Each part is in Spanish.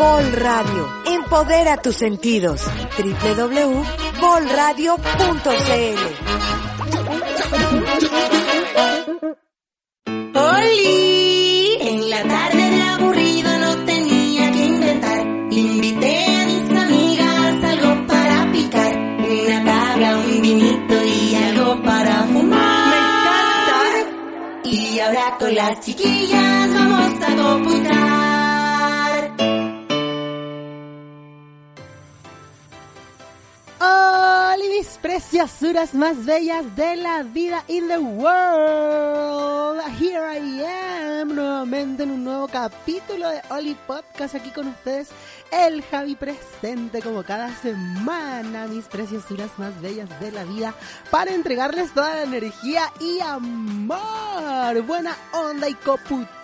Bol Radio. Empodera tus sentidos. www.bolradio.cl ¡Oli! En la tarde de aburrido no tenía que inventar. Invité a mis amigas algo para picar. Una tabla, un vinito y algo para fumar. ¡Me encanta! Y ahora con las chiquillas vamos a computar. Mis preciasuras más bellas de la vida in the world. Here I am nuevamente en un nuevo capítulo de Oli Podcast aquí con ustedes. El Javi presente como cada semana, mis preciasuras más bellas de la vida, para entregarles toda la energía y amor, buena onda y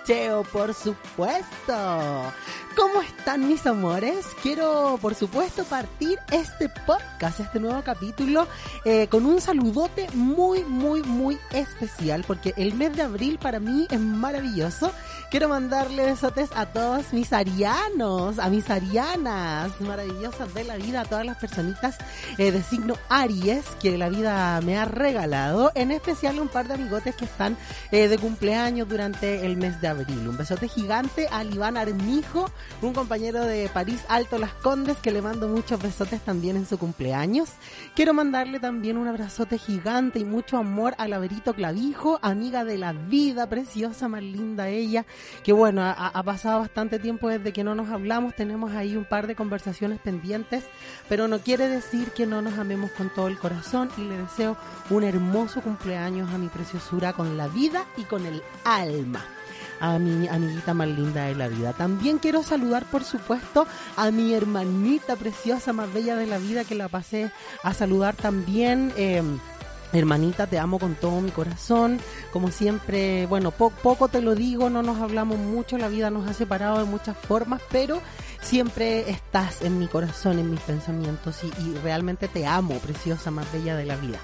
copucheo, por supuesto. ¿Cómo están mis amores? Quiero, por supuesto, partir este podcast, este nuevo capítulo, eh, con un saludote muy, muy, muy especial, porque el mes de abril para mí es maravilloso. Quiero mandarle besotes a todos mis arianos, a mis arianas maravillosas de la vida, a todas las personitas eh, de signo Aries que la vida me ha regalado, en especial un par de amigotes que están eh, de cumpleaños durante el mes de abril. Un besote gigante al Iván Armijo, un compañero de París Alto Las Condes que le mando muchos besotes también en su cumpleaños. Quiero mandarle también un abrazote gigante y mucho amor a Laverito Clavijo, amiga de la vida, preciosa, más linda ella, que bueno, ha, ha pasado bastante tiempo desde que no nos hablamos, tenemos ahí un par de conversaciones pendientes, pero no quiere decir que no nos amemos con todo el corazón y le deseo un hermoso cumpleaños a mi preciosura con la vida y con el alma a mi amiguita más linda de la vida. También quiero saludar, por supuesto, a mi hermanita preciosa, más bella de la vida, que la pasé a saludar también. Eh, Hermanita, te amo con todo mi corazón. Como siempre, bueno, po poco te lo digo, no nos hablamos mucho, la vida nos ha separado de muchas formas, pero siempre estás en mi corazón, en mis pensamientos y realmente te amo, preciosa, más bella de la vida.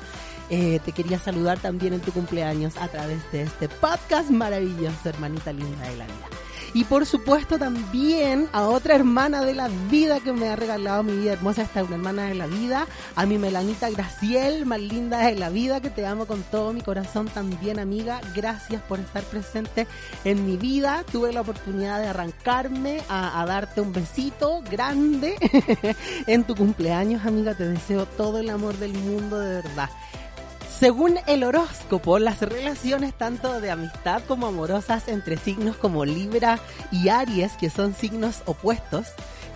Eh, te quería saludar también en tu cumpleaños a través de este podcast maravilloso, hermanita linda de la vida. Y por supuesto también a otra hermana de la vida que me ha regalado mi vida hermosa, esta una hermana de la vida, a mi Melanita Graciel, más linda de la vida, que te amo con todo mi corazón también, amiga. Gracias por estar presente en mi vida. Tuve la oportunidad de arrancarme a, a darte un besito grande en tu cumpleaños, amiga. Te deseo todo el amor del mundo, de verdad. Según el horóscopo, las relaciones tanto de amistad como amorosas entre signos como Libra y Aries, que son signos opuestos,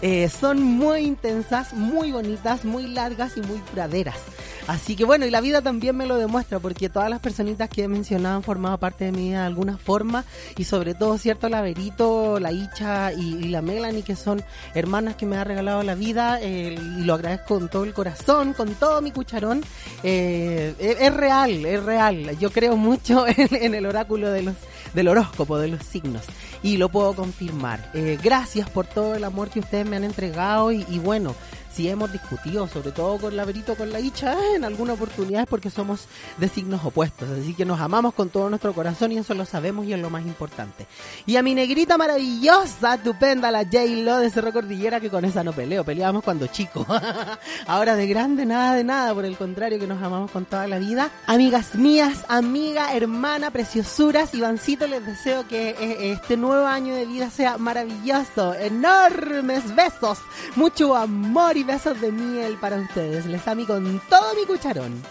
eh, son muy intensas, muy bonitas, muy largas y muy duraderas. Así que bueno, y la vida también me lo demuestra, porque todas las personitas que he mencionado han formado parte de vida de alguna forma, y sobre todo, cierto, la Verito, la Icha y, la Melanie, que son hermanas que me ha regalado la vida, eh, y lo agradezco con todo el corazón, con todo mi cucharón. Eh, es, real, es real. Yo creo mucho en, el oráculo de los del horóscopo, de los signos. Y lo puedo confirmar. Eh, gracias por todo el amor que ustedes me han entregado y bueno, si hemos discutido, sobre todo con la Verito, con la Icha, en alguna oportunidad es porque somos de signos opuestos. Así que nos amamos con todo nuestro corazón y eso lo sabemos y es lo más importante. Y a mi negrita maravillosa, estupenda, la J-Lo de Cerro Cordillera, que con esa no peleo, peleábamos cuando chico. Ahora de grande, nada de nada, por el contrario, que nos amamos con toda la vida. Amigas mías, amiga, hermana, preciosuras, Ivancito, les deseo que eh, este nuevo año de vida sea maravilloso. Enormes besos, mucho amor y besos de miel para ustedes. Les amo con todo mi cucharón.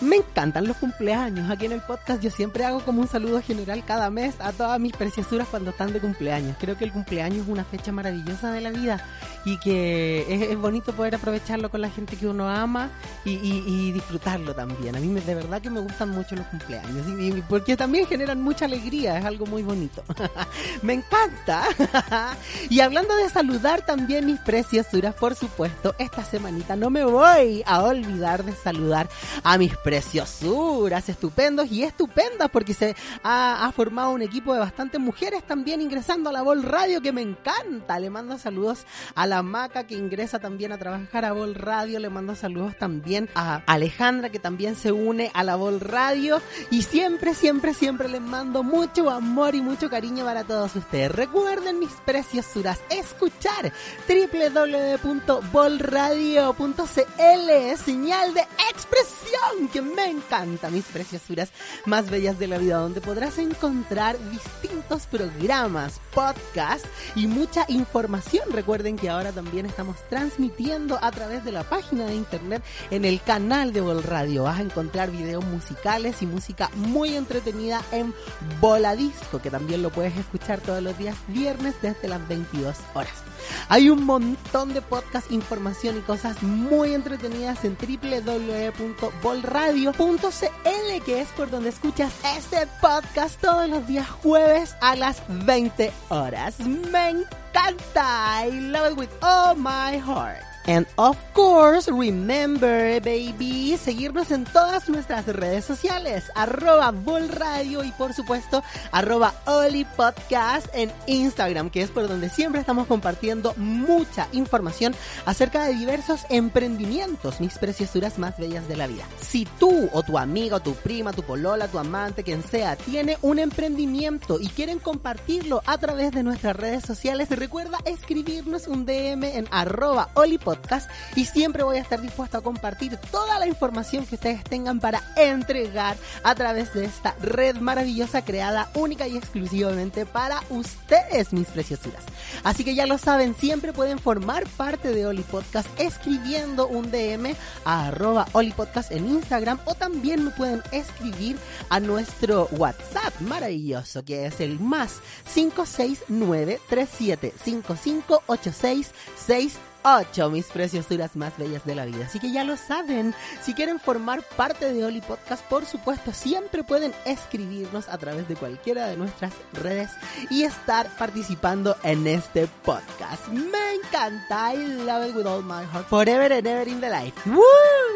Me encantan los cumpleaños. Aquí en el podcast yo siempre hago como un saludo general cada mes a todas mis preciosuras cuando están de cumpleaños. Creo que el cumpleaños es una fecha maravillosa de la vida y que es, bonito poder aprovecharlo con la gente que uno ama y, disfrutarlo también. A mí me- de verdad que me gustan mucho los cumpleaños porque también generan mucha alegría, es algo muy bonito. me encanta. y hablando de saludar también mis preciosuras, por supuesto, esta semanita no me voy a olvidar de saludar a mis preciosuras, estupendos y estupendas porque se ha, ha formado un equipo de bastantes mujeres también ingresando a la Vol Radio que me encanta. Le mando saludos a la Maca que ingresa también a trabajar a Vol Radio. Le mando saludos también a Alejandra que también se une a la Vol Radio. Y siempre, siempre, siempre les mando mucho amor y mucho cariño para todos ustedes. Recuerden mis preciosuras, escuchar www.volradio.cl señal de expresión me encanta, mis preciosuras más bellas de la vida, donde podrás encontrar distintos programas, podcasts y mucha información. Recuerden que ahora también estamos transmitiendo a través de la página de internet en el canal de Vol Radio. Vas a encontrar videos musicales y música muy entretenida en Voladisco, que también lo puedes escuchar todos los días viernes desde las 22 horas. Hay un montón de podcast, información y cosas muy entretenidas en www.bolradio.cl, que es por donde escuchas este podcast todos los días jueves a las 20 horas. Me encanta. I love it with all my heart. And of course, remember, baby, seguirnos en todas nuestras redes sociales, arroba Radio y por supuesto, arroba Oli Podcast en Instagram, que es por donde siempre estamos compartiendo mucha información acerca de diversos emprendimientos, mis preciosuras más bellas de la vida. Si tú o tu amigo, tu prima, tu polola, tu amante, quien sea, tiene un emprendimiento y quieren compartirlo a través de nuestras redes sociales, recuerda escribirnos un DM en arroba Oli Podcast y siempre voy a estar dispuesto a compartir toda la información que ustedes tengan para entregar a través de esta red maravillosa creada única y exclusivamente para ustedes, mis preciosuras. Así que ya lo saben, siempre pueden formar parte de Oli Podcast escribiendo un DM a Oli Podcast en Instagram o también me pueden escribir a nuestro WhatsApp maravilloso que es el más 569 3755 8663 8, mis preciosuras más bellas de la vida. Así que ya lo saben, si quieren formar parte de Oli Podcast, por supuesto, siempre pueden escribirnos a través de cualquiera de nuestras redes y estar participando en este podcast. Me encanta, I love it with all my heart, forever and ever in the life. ¡Woo!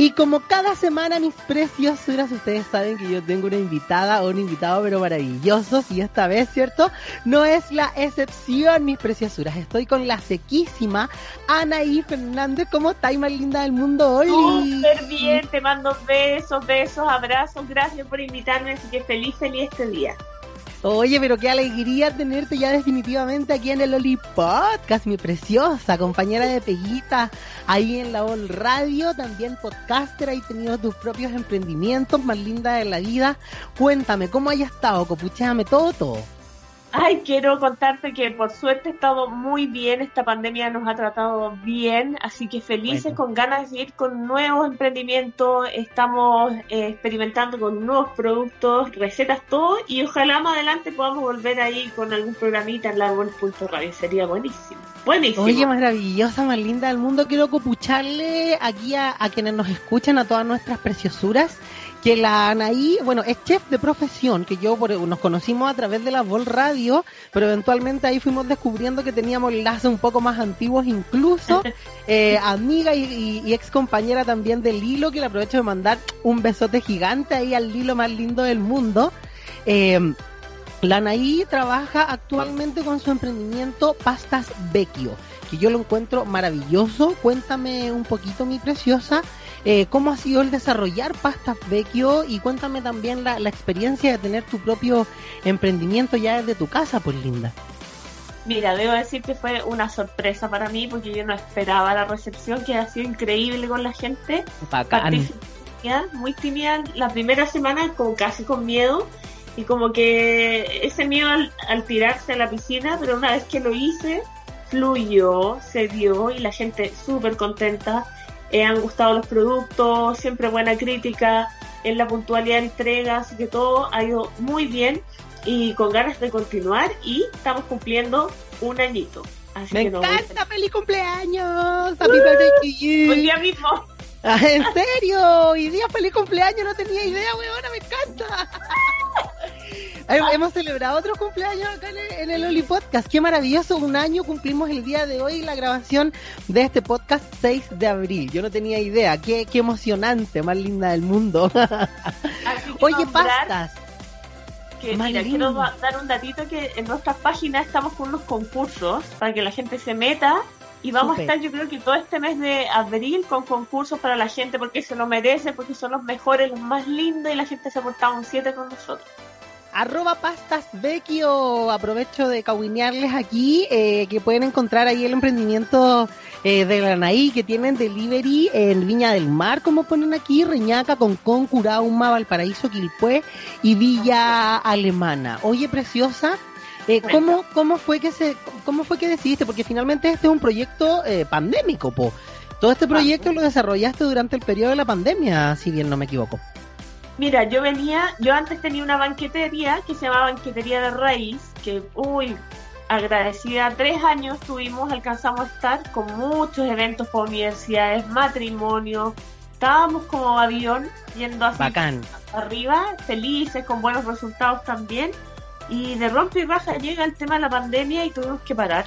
Y como cada semana, mis preciosuras, ustedes saben que yo tengo una invitada o un invitado, pero maravillosos. Y esta vez, ¿cierto? No es la excepción, mis preciosuras. Estoy con la sequísima Anaí Fernández. ¿Cómo estáis, más linda del mundo? hoy? Súper bien, te mando besos, besos, abrazos. Gracias por invitarme. Así que feliz, feliz este día. Oye, pero qué alegría tenerte ya definitivamente aquí en el Oli Podcast, mi preciosa compañera de Peguita, ahí en la OL Radio, también podcaster, ahí tenido tus propios emprendimientos, más linda de la vida. Cuéntame, ¿cómo hayas estado? Copuchéame todo, todo. Ay, quiero contarte que por suerte he estado muy bien, esta pandemia nos ha tratado bien, así que felices, con ganas de ir con nuevos emprendimientos, estamos eh, experimentando con nuevos productos, recetas, todo, y ojalá más adelante podamos volver ahí con algún programita en la radio, sería buenísimo. Buenísimo. Oye, maravillosa, más linda del mundo, quiero copucharle aquí a, a quienes nos escuchan, a todas nuestras preciosuras, que la Anaí, bueno, es chef de profesión, que yo por, nos conocimos a través de la Vol Radio, pero eventualmente ahí fuimos descubriendo que teníamos lazos un poco más antiguos incluso, eh, amiga y, y, ex compañera también de Lilo, que le aprovecho de mandar un besote gigante ahí al Lilo más lindo del mundo. Eh, la Anaí trabaja actualmente con su emprendimiento Pastas Vecchio, que yo lo encuentro maravilloso. Cuéntame un poquito, mi preciosa, eh, ¿Cómo ha sido el desarrollar Pastas Vecchio? Y cuéntame también la, la, experiencia de tener tu propio emprendimiento ya desde tu casa, pues linda. Mira, debo decir que fue una sorpresa para mí porque yo no esperaba la recepción, que ha sido increíble con la gente. Bacán. Muy tímida la primera semana, como casi con miedo. Y como que ese miedo al, al tirarse a la piscina, pero una vez que lo hice, fluyó, se dio y la gente súper contenta eh, han gustado los productos, siempre buena crítica en la puntualidad de entrega, así que todo ha ido muy bien y con ganas de continuar y estamos cumpliendo un añito. Así Me que encanta, feliz cumpleaños, happy birthday to you. Hoy día mismo. Ah, ¿En serio? Hoy día feliz cumpleaños, no tenía idea, weona, me encanta. Hemos celebrado otro cumpleaños acá en el, Oli Podcast. Qué maravilloso. Un año cumplimos el día de hoy la grabación de este podcast 6 de abril. Yo no tenía idea. Qué, qué emocionante, más linda del mundo. Oye, pastas. Que, mira, quiero da- dar un datito que en nuestras páginas estamos con unos concursos para que la gente se meta y vamos a estar yo creo que todo este mes de abril con concursos para la gente porque se lo merece, porque son los mejores, los más lindos y la gente se ha portado un 7 con nosotros. Arroba pastas Vecchio. Aprovecho de cahuinearles aquí eh, que pueden encontrar ahí el emprendimiento eh, de Granaí que tienen delivery en Viña del Mar, como ponen aquí, Reñaca, Concón, Curauma, Valparaíso, Quilpué y Villa Alemana. Oye, preciosa. Eh, ¿cómo, ¿Cómo fue que se, cómo fue que decidiste? Porque finalmente este es un proyecto eh, pandémico, po. Todo este proyecto lo desarrollaste durante el periodo de la pandemia, si bien no me equivoco. Mira, yo venía, yo antes tenía una banquetería que se llamaba Banquetería de Raíz, que, uy, agradecida, tres años tuvimos, alcanzamos a estar con muchos eventos por universidades, matrimonios, estábamos como avión yendo así Bacán. arriba, felices, con buenos resultados también, y de rompe y baja llega el tema de la pandemia y tuvimos que parar.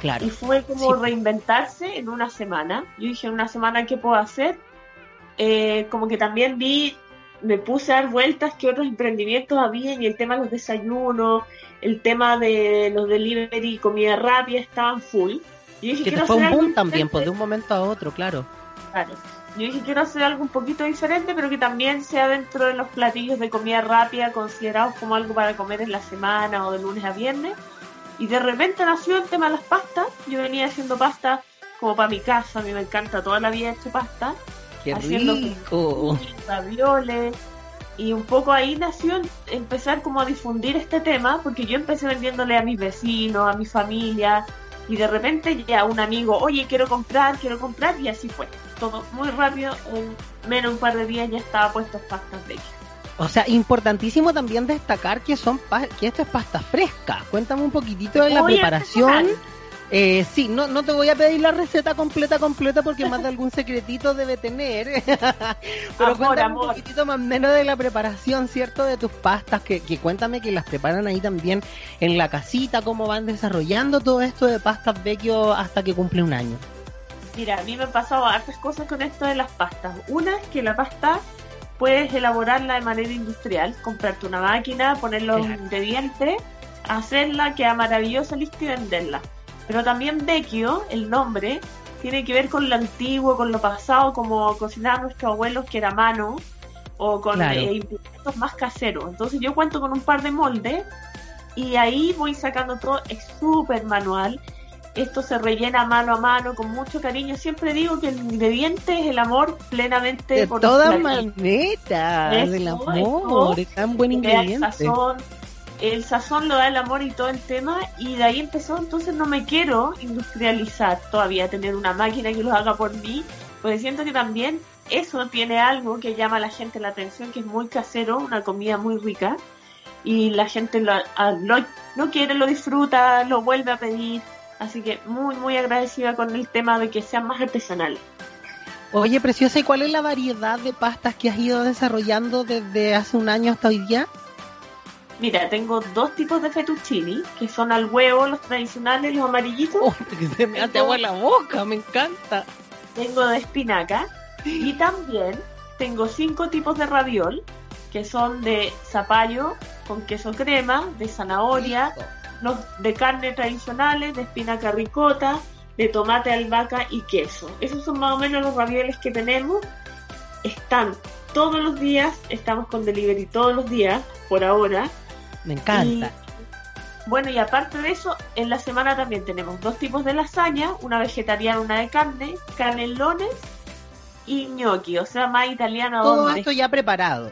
Claro. Y fue como Sí. reinventarse en una semana. Yo dije, en una semana, ¿qué puedo hacer? Eh, como que también vi, me puse a dar vueltas que otros emprendimientos había y el tema de los desayunos, el tema de los delivery comida rápida estaban full. Y dije, Que te fue un boom también, pues de un momento a otro, claro. Claro. Yo dije, quiero hacer algo un poquito diferente, pero que también sea dentro de los platillos de comida rápida, considerados como algo para comer en la semana o de lunes a viernes. Y de repente nació el tema de las pastas. Yo venía haciendo pasta como para mi casa, a mí me encanta, toda la vida he hecho pasta. Qué Haciendo rico. ravioles. Y un poco ahí nació el- empezar como a difundir este tema, porque yo empecé vendiéndole a mis vecinos, a mi familia, y de repente ya un amigo, oye, quiero comprar, quiero comprar, y así fue. Todo muy rápido, en menos un par de días ya estaba puesto pastas de O sea, importantísimo también destacar que son que esto es pasta fresca. Cuéntame un poquitito de la preparación. Eh, sí, no, no te voy a pedir la receta completa, completa, porque más de algún secretito debe tener. Pero Amor, cuéntame amor. un poquitito más menos de la preparación, ¿cierto? De tus pastas, que, que cuéntame que las preparan ahí también en la casita, cómo van desarrollando todo esto de pastas vecchio hasta que cumple un año. Mira, a mí me han pasado hartas cosas con esto de las pastas. Una es que la pasta puedes elaborarla de manera industrial, comprarte una máquina, poner los Claro. ingredientes, hacerla, queda maravillosa, lista y venderla. Pero también vecchio, el nombre, tiene que ver con lo antiguo, con lo pasado, como cocinaban nuestros abuelos, que era mano, o con Claro. eh, implementos más caseros. Entonces yo cuento con un par de moldes y ahí voy sacando todo, es súper manual. Esto se rellena mano a mano con mucho cariño. Siempre digo que el ingrediente es el amor plenamente De por todas maneras, del amor, es tan buen el ingrediente. sazón, el sazón lo da el amor y todo el tema y de ahí empezó entonces no me quiero industrializar todavía tener una máquina que lo haga por mí porque siento que también eso tiene algo que llama a la gente la atención que es muy casero una comida muy rica y la gente lo, lo- no quiere lo disfruta lo vuelve a pedir así que muy muy agradecida con el tema de que sean más artesanales Oye, preciosa, ¿y cuál es la variedad de pastas que has ido desarrollando desde hace un año hasta hoy día? Mira, tengo dos tipos de fettuccini, que son al huevo, los tradicionales, los amarillitos. Oh, que se me hace agua la boca, me encanta. Tengo de espinaca. Y también tengo cinco tipos de raviol, que son de zapallo con queso crema, de zanahoria, los de carne tradicionales, de espinaca ricota, de tomate albahaca y queso. Esos son más o menos los ravioles que tenemos. Están todos los días, estamos con delivery todos los días, por ahora. Me encanta. Y, bueno, y aparte de eso, en la semana también tenemos dos tipos de lasaña, una vegetariana, una de carne, canelones y gnocchi, o sea, más italiano. Todo hombre. esto ya preparado.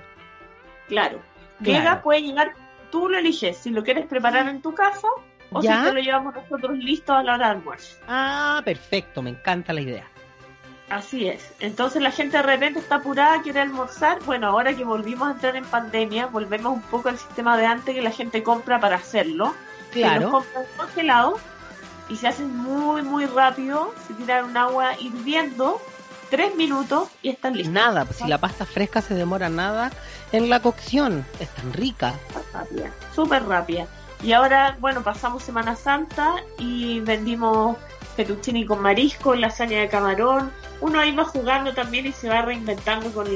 Claro. Claro. Llega, puede llegar, tú lo eliges, si lo quieres preparar en tu casa o ¿Ya? si te lo llevamos nosotros listo a la hora de almuerzo. Ah, perfecto, me encanta la idea. Así es. Entonces la gente de repente está apurada, quiere almorzar. Bueno, ahora que volvimos a entrar en pandemia, volvemos un poco al sistema de antes que la gente compra para hacerlo. que los Claro. compran congelados y se hacen muy, muy rápido. Se tiran un agua hirviendo, tres minutos y están listos. Nada, pues si la pasta fresca se demora nada en la cocción, es tan rica. rápida, súper rápida. Y ahora, bueno, pasamos Semana Santa y vendimos fettuccini con marisco, lasaña de camarón. Uno ahí va jugando también y se va reinventando con,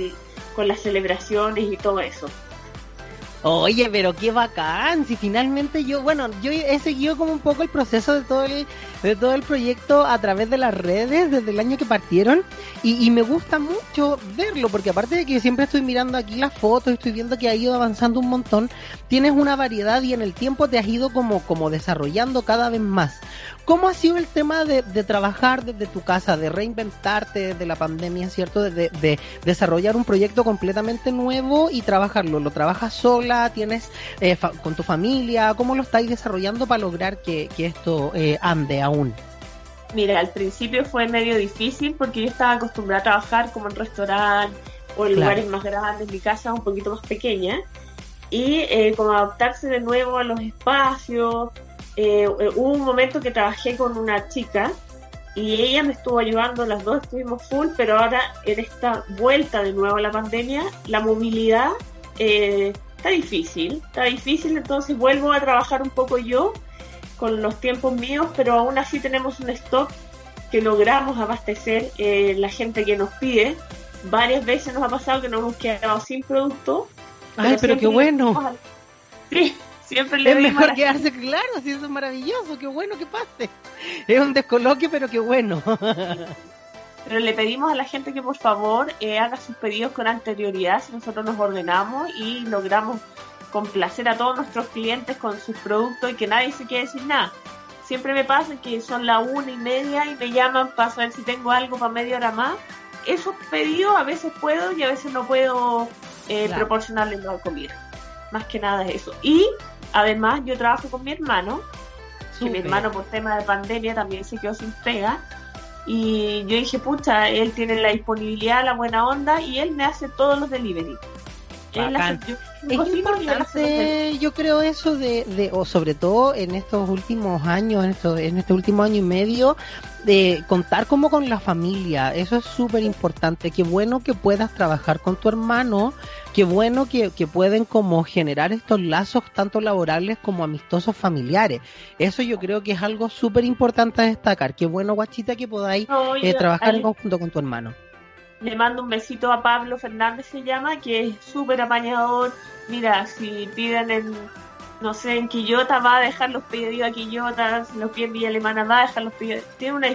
con las celebraciones y todo eso. Oye, pero qué bacán. Si finalmente yo, bueno, yo he seguido como un poco el proceso de todo el, de todo el proyecto a través de las redes desde el año que partieron y, me gusta mucho verlo porque aparte de que siempre estoy mirando aquí las fotos, estoy viendo que ha ido avanzando un montón, tienes una variedad y en el tiempo te has ido como, como desarrollando cada vez más. ¿Cómo ha sido el tema de, trabajar desde tu casa, de reinventarte desde la pandemia, ¿cierto? De, de, desarrollar un proyecto completamente nuevo y trabajarlo. ¿Lo trabajas sola? ¿Tienes eh, con tu familia? ¿Cómo lo estáis desarrollando para lograr que, esto eh, ande aún? Mira, al principio fue medio difícil porque yo estaba acostumbrada a trabajar como en restaurante o en lugares más grandes, mi casa un poquito más pequeña y eh, como adaptarse de nuevo a los espacios, eh, hubo un momento que trabajé con una chica y ella me estuvo ayudando, las dos estuvimos full, pero ahora en esta vuelta de nuevo a la pandemia, la movilidad eh, está difícil, está difícil, entonces vuelvo a trabajar un poco yo con los tiempos míos, pero aún así tenemos un stock que logramos abastecer eh, la gente que nos pide. Varias veces nos ha pasado que nos hemos quedado sin producto. Ay, pero qué bueno. Sí, Siempre le es mejor quedarse claro, si eso es maravilloso, qué bueno que pase. Es un descoloque, pero qué bueno. Pero le pedimos a la gente que por favor eh, haga sus pedidos con anterioridad, si nosotros nos ordenamos y logramos complacer a todos nuestros clientes con sus productos y que nadie se quede sin nada. Siempre me pasa que son la una y media y me llaman para saber si tengo algo para media hora más. Esos pedidos a veces puedo y a veces no puedo eh, proporcionarles la comida. Más que nada es eso. Y Además, yo trabajo con mi hermano, que mi hermano por tema de pandemia también se quedó sin pega. Y yo dije, pucha, él tiene la disponibilidad, la buena onda y él me hace todos los delivery. es importante, yo creo eso de, de, o sobre todo en estos últimos años, en, esto, en este último año y medio, de contar como con la familia. Eso es súper importante. Qué bueno que puedas trabajar con tu hermano. Qué bueno que, que pueden como generar estos lazos tanto laborales como amistosos familiares. Eso yo creo que es algo súper importante a destacar. Qué bueno, guachita, que podáis eh, trabajar en conjunto con tu hermano. Le mando un besito a Pablo Fernández, se llama, que es súper apañador. Mira, si piden en no sé, en Quillota va a dejar los pedidos a Quillota, los pide en Villa Alemana va a dejar los pedidos. Tiene una,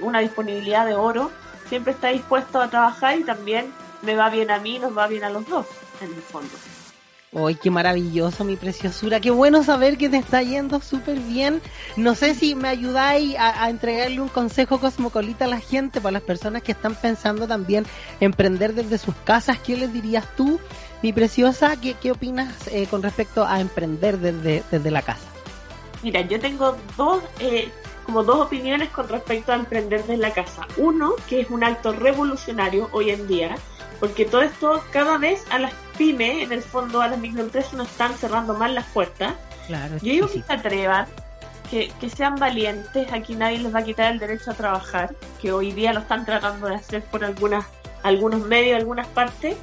una disponibilidad de oro, siempre está dispuesto a trabajar y también me va bien a mí, nos va bien a los dos, en el fondo. ¡Ay, qué maravilloso, mi preciosura! Qué bueno saber que te está yendo súper bien. No sé si me ayudáis a, a, entregarle un consejo cosmocolita a la gente, para las personas que están pensando también emprender desde sus casas. ¿Qué les dirías tú mi preciosa, ¿qué, qué opinas eh, con respecto a emprender desde, desde la casa? Mira, yo tengo dos, eh, como dos opiniones con respecto a emprender desde la casa. Uno, que es un acto revolucionario hoy en día, porque todo esto, cada vez a las pymes, en el fondo a las microempresas, nos están cerrando más las puertas. Claro, yo digo que se atrevan, que, que, sean valientes, aquí nadie les va a quitar el derecho a trabajar, que hoy día lo están tratando de hacer por algunas, algunos medios, algunas partes,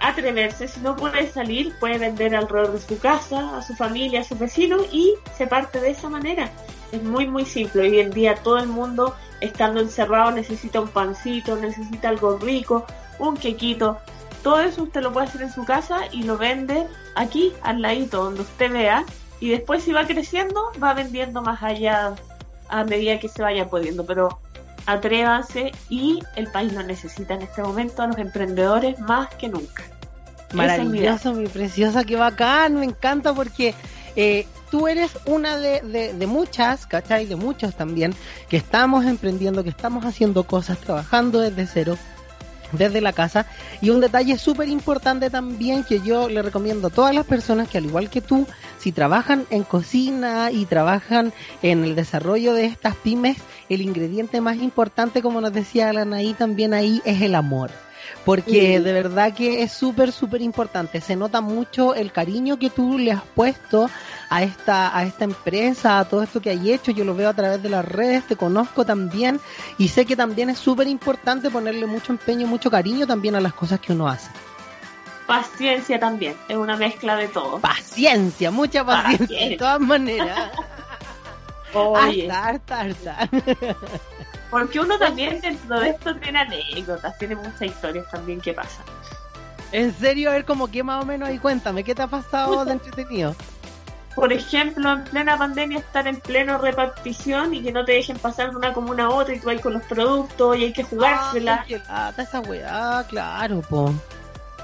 atreverse, si no puede salir, puede vender alrededor de su casa, a su familia, a su vecino y se parte de esa manera. Es muy muy simple. Hoy en día todo el mundo estando encerrado necesita un pancito, necesita algo rico, un quequito. Todo eso usted lo puede hacer en su casa y lo vende aquí al ladito donde usted vea y después si va creciendo va vendiendo más allá a medida que se vaya pudiendo. Pero atrévanse y el país lo necesita en este momento a los emprendedores más que nunca. Maravilloso, mi preciosa, qué bacán, me encanta porque eh, tú eres una de, de, muchas, ¿cachai? De muchos también, que estamos emprendiendo, que estamos haciendo cosas, trabajando desde cero, desde la casa. Y un detalle súper importante también que yo le recomiendo a todas las personas que al igual que tú, si trabajan en cocina y trabajan en el desarrollo de estas pymes, el ingrediente más importante, como nos decía Alanaí también ahí, es el amor porque de verdad que es súper, súper importante. Se nota mucho el cariño que tú le has puesto a esta, a esta empresa, a todo esto que hay hecho. Yo lo veo a través de las redes, te conozco también y sé que también es súper importante ponerle mucho empeño, mucho cariño también a las cosas que uno hace. paciencia también. Es una mezcla de todo. Paciencia, mucha paciencia, de Paciencia. todas maneras. Oye, Harta, harta, harta. porque uno también dentro de esto tiene anécdotas, tiene muchas historias también que pasan. En serio, a ver, como que más o menos ahí cuéntame, ¿qué te ha pasado de entretenido? Por ejemplo, en plena pandemia estar en pleno repartición y que no te dejen pasar de una comuna a otra y tú vas con los productos y hay que jugársela. Lata esa weá, claro, po.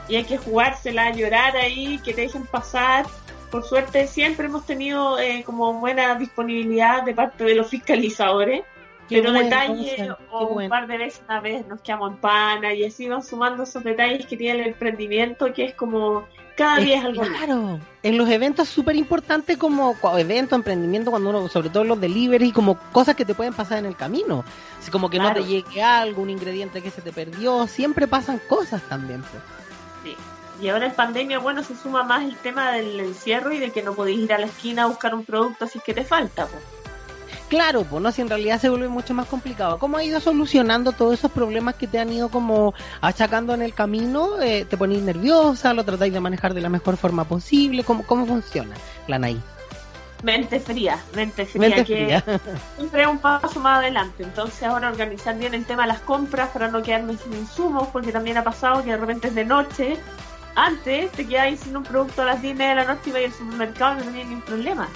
y hay que jugársela, llorar ahí, que te dejen pasar. Por suerte siempre hemos tenido eh, como buena disponibilidad de parte de los fiscalizadores, Qué pero detalles o un par de veces una vez nos quedamos en pana y así van sumando esos detalles que tiene el emprendimiento que es como cada día es algo. Claro, en los eventos es súper importante como cua- evento, emprendimiento, cuando uno, sobre todo los delivery, como cosas que te pueden pasar en el camino. Así como que no te llegue algo, un ingrediente que se te perdió, siempre pasan cosas también. pues. Sí. Y ahora en pandemia, bueno, se suma más el tema del encierro y de que no podéis ir a la esquina a buscar un producto así que te falta. Pues. Claro, pues no, si en realidad se vuelve mucho más complicado. ¿Cómo ha ido solucionando todos esos problemas que te han ido como achacando en el camino? Eh, ¿Te ponéis nerviosa? ¿Lo tratáis de manejar de la mejor forma posible? ¿Cómo, cómo funciona, Lanaí? Mente fría, mente fría, Mente que fría. siempre es un paso más adelante. Entonces ahora organizar bien el tema de las compras para no quedarme sin insumos, porque también ha pasado que de repente es de noche. Antes te quedabas sin un producto a las 10 y media de la noche y ibas al supermercado y no tenía ningún problema.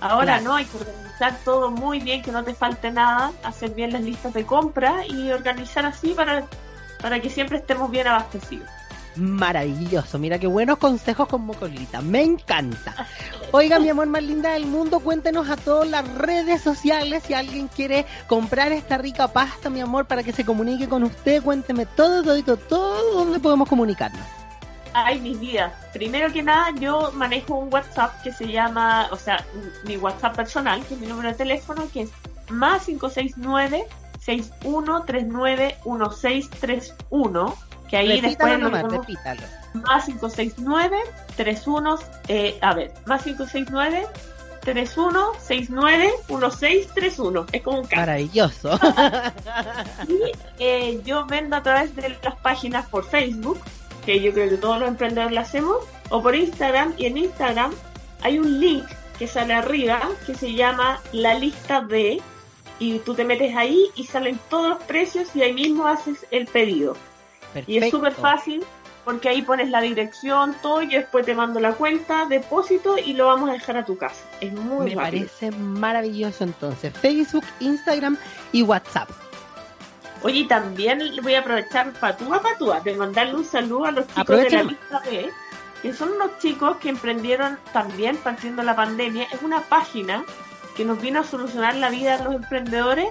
Ahora Claro. no, hay que organizar todo muy bien, que no te falte nada, hacer bien las listas de compra y organizar así para, para que siempre estemos bien abastecidos. Maravilloso, mira qué buenos consejos con Mocolita, me encanta. Oiga, mi amor más linda del mundo, cuéntenos a todas las redes sociales si alguien quiere comprar esta rica pasta, mi amor, para que se comunique con usted, cuénteme todo, todo, todo, todo, dónde podemos comunicarnos. Ay, mis vidas. Primero que nada, yo manejo un WhatsApp que se llama, o sea, mi WhatsApp personal, que es mi número de teléfono, que es más 569 6139 1631, que ahí repítalo después nomás, podemos- repítalo. más 569 31 eh, a ver, más 569 31 69 1631. Es como un caso. Maravilloso. Y eh, yo vendo a través de las páginas por Facebook, que yo creo que todos los emprendedores lo hacemos, o por Instagram. Y en Instagram hay un link que sale arriba que se llama la lista de. Y tú te metes ahí y salen todos los precios y ahí mismo haces el pedido. Y es Perfecto. súper fácil porque ahí pones la dirección, todo, y yo después te mando la cuenta, depósito y lo vamos a dejar a tu casa. Es muy Me rápido. parece maravilloso entonces. Facebook, Instagram y WhatsApp. Oye, también voy a aprovechar patúa patúa de mandarle un saludo a los chicos de la lista B, que son unos chicos que emprendieron también partiendo la pandemia. Es una página que nos vino a solucionar la vida a los emprendedores,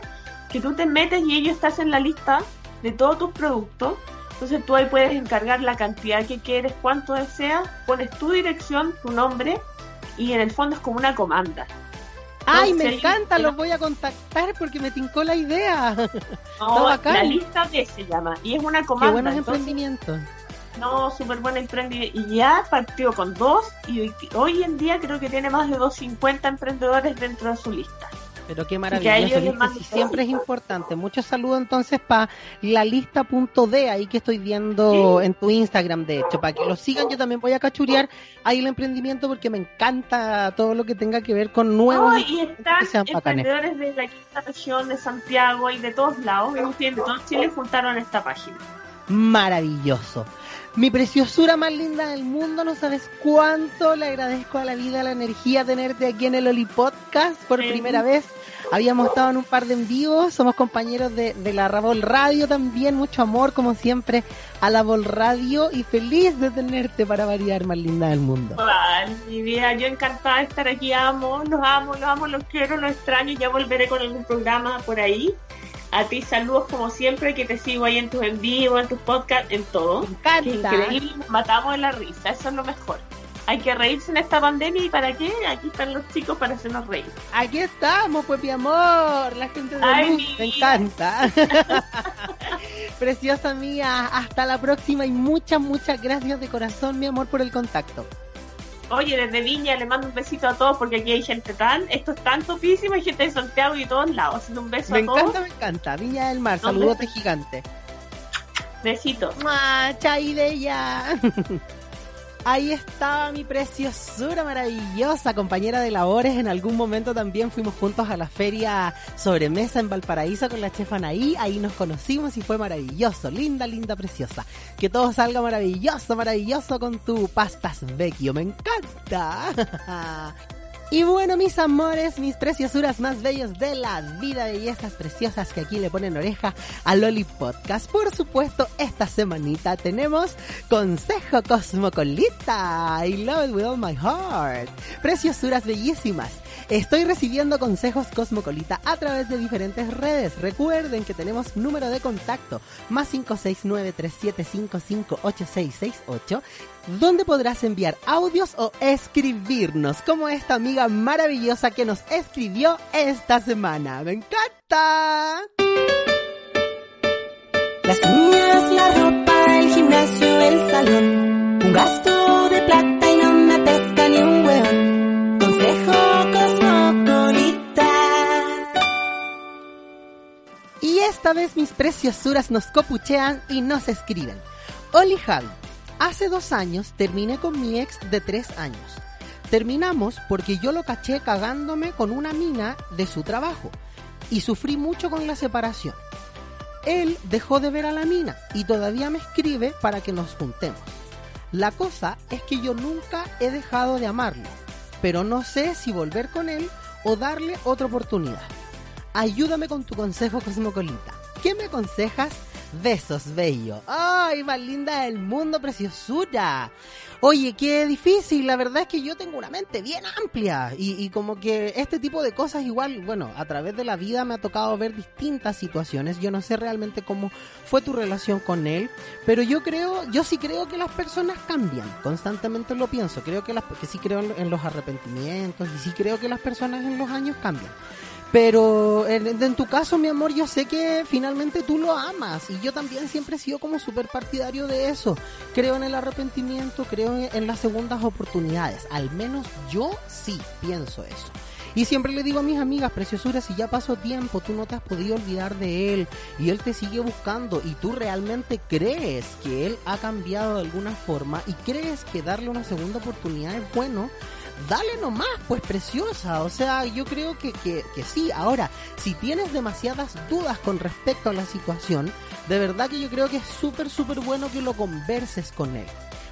que tú te metes y ellos te hacen la lista de todos tus productos. Entonces tú ahí puedes encargar la cantidad que quieres, cuánto deseas, pones tu dirección, tu nombre y en el fondo es como una comanda. Ay, me encanta, los voy a contactar porque me tincó la idea. No, bacán. la lista B se llama y es una Qué comanda. buenos entonces- emprendimientos. No, súper buena emprendimiento. Y ya partió con dos y hoy, hoy en día creo que tiene más de 250 emprendedores dentro de su lista. Pero qué maravilloso, todo. siempre es importante. Muchos saludos entonces para la lista.d, ahí que estoy viendo en tu Instagram, de hecho, para que lo sigan. Yo también voy a cachurear ahí el emprendimiento porque me encanta todo lo que tenga que ver con nuevos. No, y están sean bacanes. emprendedores de la quinta región, de Santiago y de todos lados, ustedes de todo Chile juntaron esta página. Maravilloso. Mi preciosura más linda del mundo, no sabes cuánto le agradezco a la vida, a la energía tenerte aquí en el Oli Podcast por primera vez. Habíamos estado en un par de en vivos, somos compañeros de, de la Rabol Radio también, mucho amor como siempre a la Vol Radio y feliz de tenerte para variar más linda del mundo. Ay, mi vida, yo encantada de estar aquí, amo, los amo, los amo, los quiero, los extraño, ya volveré con algún programa por ahí. A ti saludos como siempre, que te sigo ahí en tus en vivo, en tus podcasts, en todo. Me encanta. increíble, nos matamos de la risa, eso es lo mejor. Hay que reírse en esta pandemia y para qué, aquí están los chicos para hacernos reír. Aquí estamos, pues mi amor, la gente de Ay, luz, me encanta. Preciosa mía, hasta la próxima y muchas, muchas gracias de corazón, mi amor, por el contacto. Oye, desde Viña le mando un besito a todos porque aquí hay gente tan, esto es tan topísimo, hay gente de Santiago y de todos lados. Así que un beso Me a todos, encanta, me encanta. Viña del Mar, saludote gigante. besitos. ¡Mua! ¡Chai de ella! Ahí estaba mi preciosura maravillosa, compañera de labores. En algún momento también fuimos juntos a la feria sobremesa en Valparaíso con la chef Anaí. Ahí nos conocimos y fue maravilloso. Linda, linda, preciosa. Que todo salga maravilloso, maravilloso con tu pastas vecchio. Me encanta. Y bueno, mis amores, mis preciosuras más bellos de la vida, bellezas preciosas que aquí le ponen oreja a Loli Podcast. Por supuesto, esta semanita tenemos Consejo Cosmocolita. I love it with all my heart. Preciosuras bellísimas. Estoy recibiendo consejos Cosmocolita a través de diferentes redes. Recuerden que tenemos número de contacto más 569-3755-8668 donde podrás enviar audios o escribirnos como esta amiga maravillosa que nos escribió esta semana. ¡Me encanta! Las uñas, la ropa, el gimnasio, el salón. Un gasto esta vez mis preciosuras nos copuchean y nos escriben. Oli Javi, hace dos años terminé con mi ex de tres años. Terminamos porque yo lo caché cagándome con una mina de su trabajo y sufrí mucho con la separación. Él dejó de ver a la mina y todavía me escribe para que nos juntemos. La cosa es que yo nunca he dejado de amarlo, pero no sé si volver con él o darle otra oportunidad. Ayúdame con tu consejo, Cosmocolita. ¿Qué me aconsejas? Besos, bello. ¡Ay, más linda del mundo, preciosura! Oye, qué difícil. La verdad es que yo tengo una mente bien amplia. Y, y, como que este tipo de cosas igual, bueno, a través de la vida me ha tocado ver distintas situaciones. Yo no sé realmente cómo fue tu relación con él. Pero yo creo, yo sí creo que las personas cambian. Constantemente lo pienso. Creo que, las, que sí creo en, los arrepentimientos. Y sí creo que las personas en los años cambian. Pero en, tu caso, mi amor, yo sé que finalmente tú lo amas y yo también siempre he sido como súper partidario de eso. Creo en el arrepentimiento, creo en, en, las segundas oportunidades. Al menos yo sí pienso eso. Y siempre le digo a mis amigas, preciosura, si ya pasó tiempo, tú no te has podido olvidar de él y él te sigue buscando y tú realmente crees que él ha cambiado de alguna forma y crees que darle una segunda oportunidad es bueno, dale nomás, pues preciosa. O sea, yo creo que, que, que, sí. Ahora, si tienes demasiadas dudas con respecto a la situación, de verdad que yo creo que es súper, súper bueno que lo converses con él.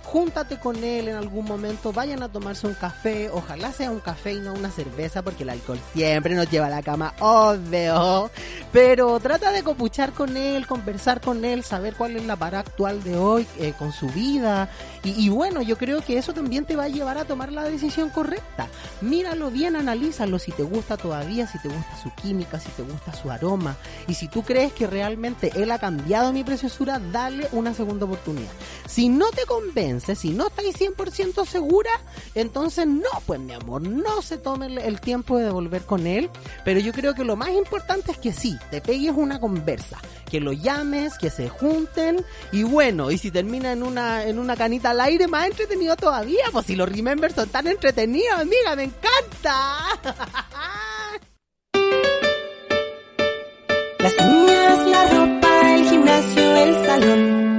Júntate con él en algún momento, vayan a tomarse un café, ojalá sea un café y no una cerveza, porque el alcohol siempre nos lleva a la cama, obvio. Pero trata de copuchar con él, conversar con él, saber cuál es la para actual de hoy eh, con su vida. Y, y, bueno, yo creo que eso también te va a llevar a tomar la decisión correcta. Míralo bien, analízalo si te gusta todavía, si te gusta su química, si te gusta su aroma. Y si tú crees que realmente él ha cambiado mi preciosura, dale una segunda oportunidad. Si no te convence, si no estáis 100% segura, entonces no, pues mi amor, no se tome el tiempo de volver con él. Pero yo creo que lo más importante es que sí, te pegues una conversa, que lo llames, que se junten y bueno, y si termina en una, en una canita al aire, más entretenido todavía, pues si los remembers son tan entretenidos, amiga, me encanta. Las uñas, la ropa, el gimnasio, el salón,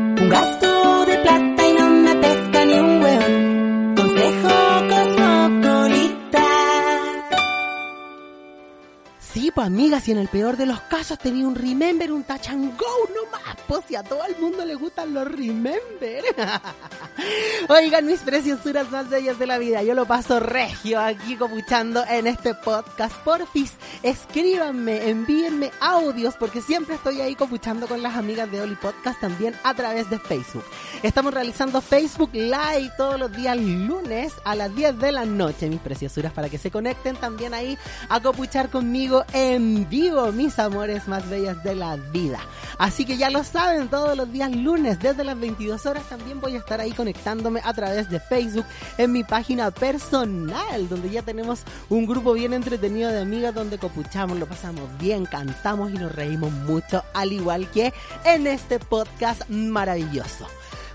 Amiga, si en el peor de los casos tenía un remember, un touch and go nomás, pues si a todo el mundo le gustan los remember. Oigan, mis preciosuras más bellas de la vida, yo lo paso regio aquí copuchando en este podcast. Porfis, escríbanme, envíenme audios, porque siempre estoy ahí copuchando con las amigas de Oli Podcast también a través de Facebook. Estamos realizando Facebook Live todos los días lunes a las 10 de la noche, mis preciosuras, para que se conecten también ahí a copuchar conmigo en vivo, mis amores más bellas de la vida. Así que ya lo saben, todos los días lunes desde las 22 horas también voy a estar ahí conectándome a través de Facebook en mi página personal, donde ya tenemos un grupo bien entretenido de amigas donde copuchamos, lo pasamos bien, cantamos y nos reímos mucho, al igual que en este podcast maravilloso.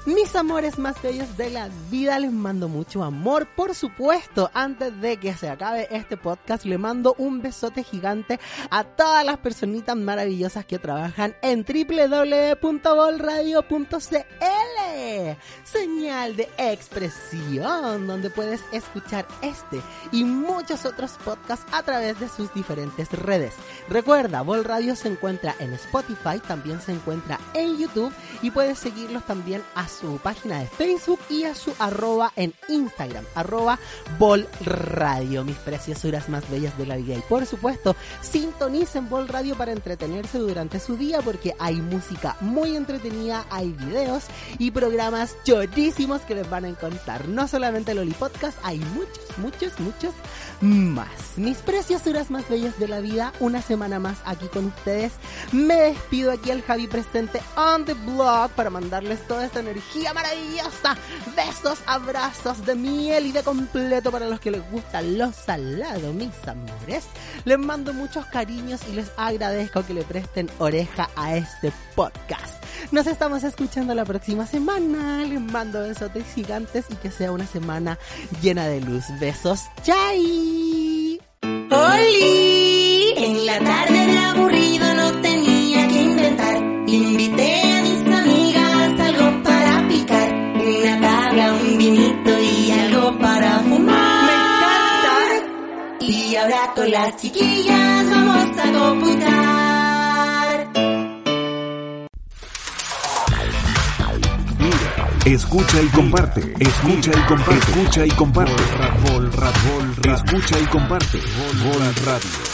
Mis amores más bellos de la vida, les mando mucho amor. Por supuesto, antes de que se acabe este podcast, le mando un besote gigante a todas las personitas maravillosas que trabajan en www.bolradio.cl. Señal de expresión, donde puedes escuchar este y muchos otros podcasts a través de sus diferentes redes. Recuerda, Vol Radio se encuentra en Spotify, también se encuentra en YouTube y puedes seguirlos también a su página de Facebook y a su arroba en Instagram, arroba Radio, mis preciosuras más bellas de la vida. Y por supuesto, sintonicen Vol Radio para entretenerse durante su día porque hay música muy entretenida, hay videos y programas chorísimos que les van a encontrar. No solamente el Oli Podcast, hay muchos, muchos, muchos más. Mis preciosuras más bellas de la vida, una semana más aquí con ustedes. Me despido aquí al Javi presente on the blog para mandarles toda esta energía maravillosa. Besos, abrazos de miel y de completo para los que les gusta lo salado, mis amores. Les mando muchos cariños y les agradezco que le presten oreja a este podcast. Nos estamos escuchando la próxima semana. Les mando besotes gigantes y que sea una semana llena de luz. Besos. ¡Chai! Oli, Y ahora con las chiquillas vamos a computar. Escucha y comparte. Escucha y comparte. Escucha y comparte. Escucha y comparte. Vol Radio.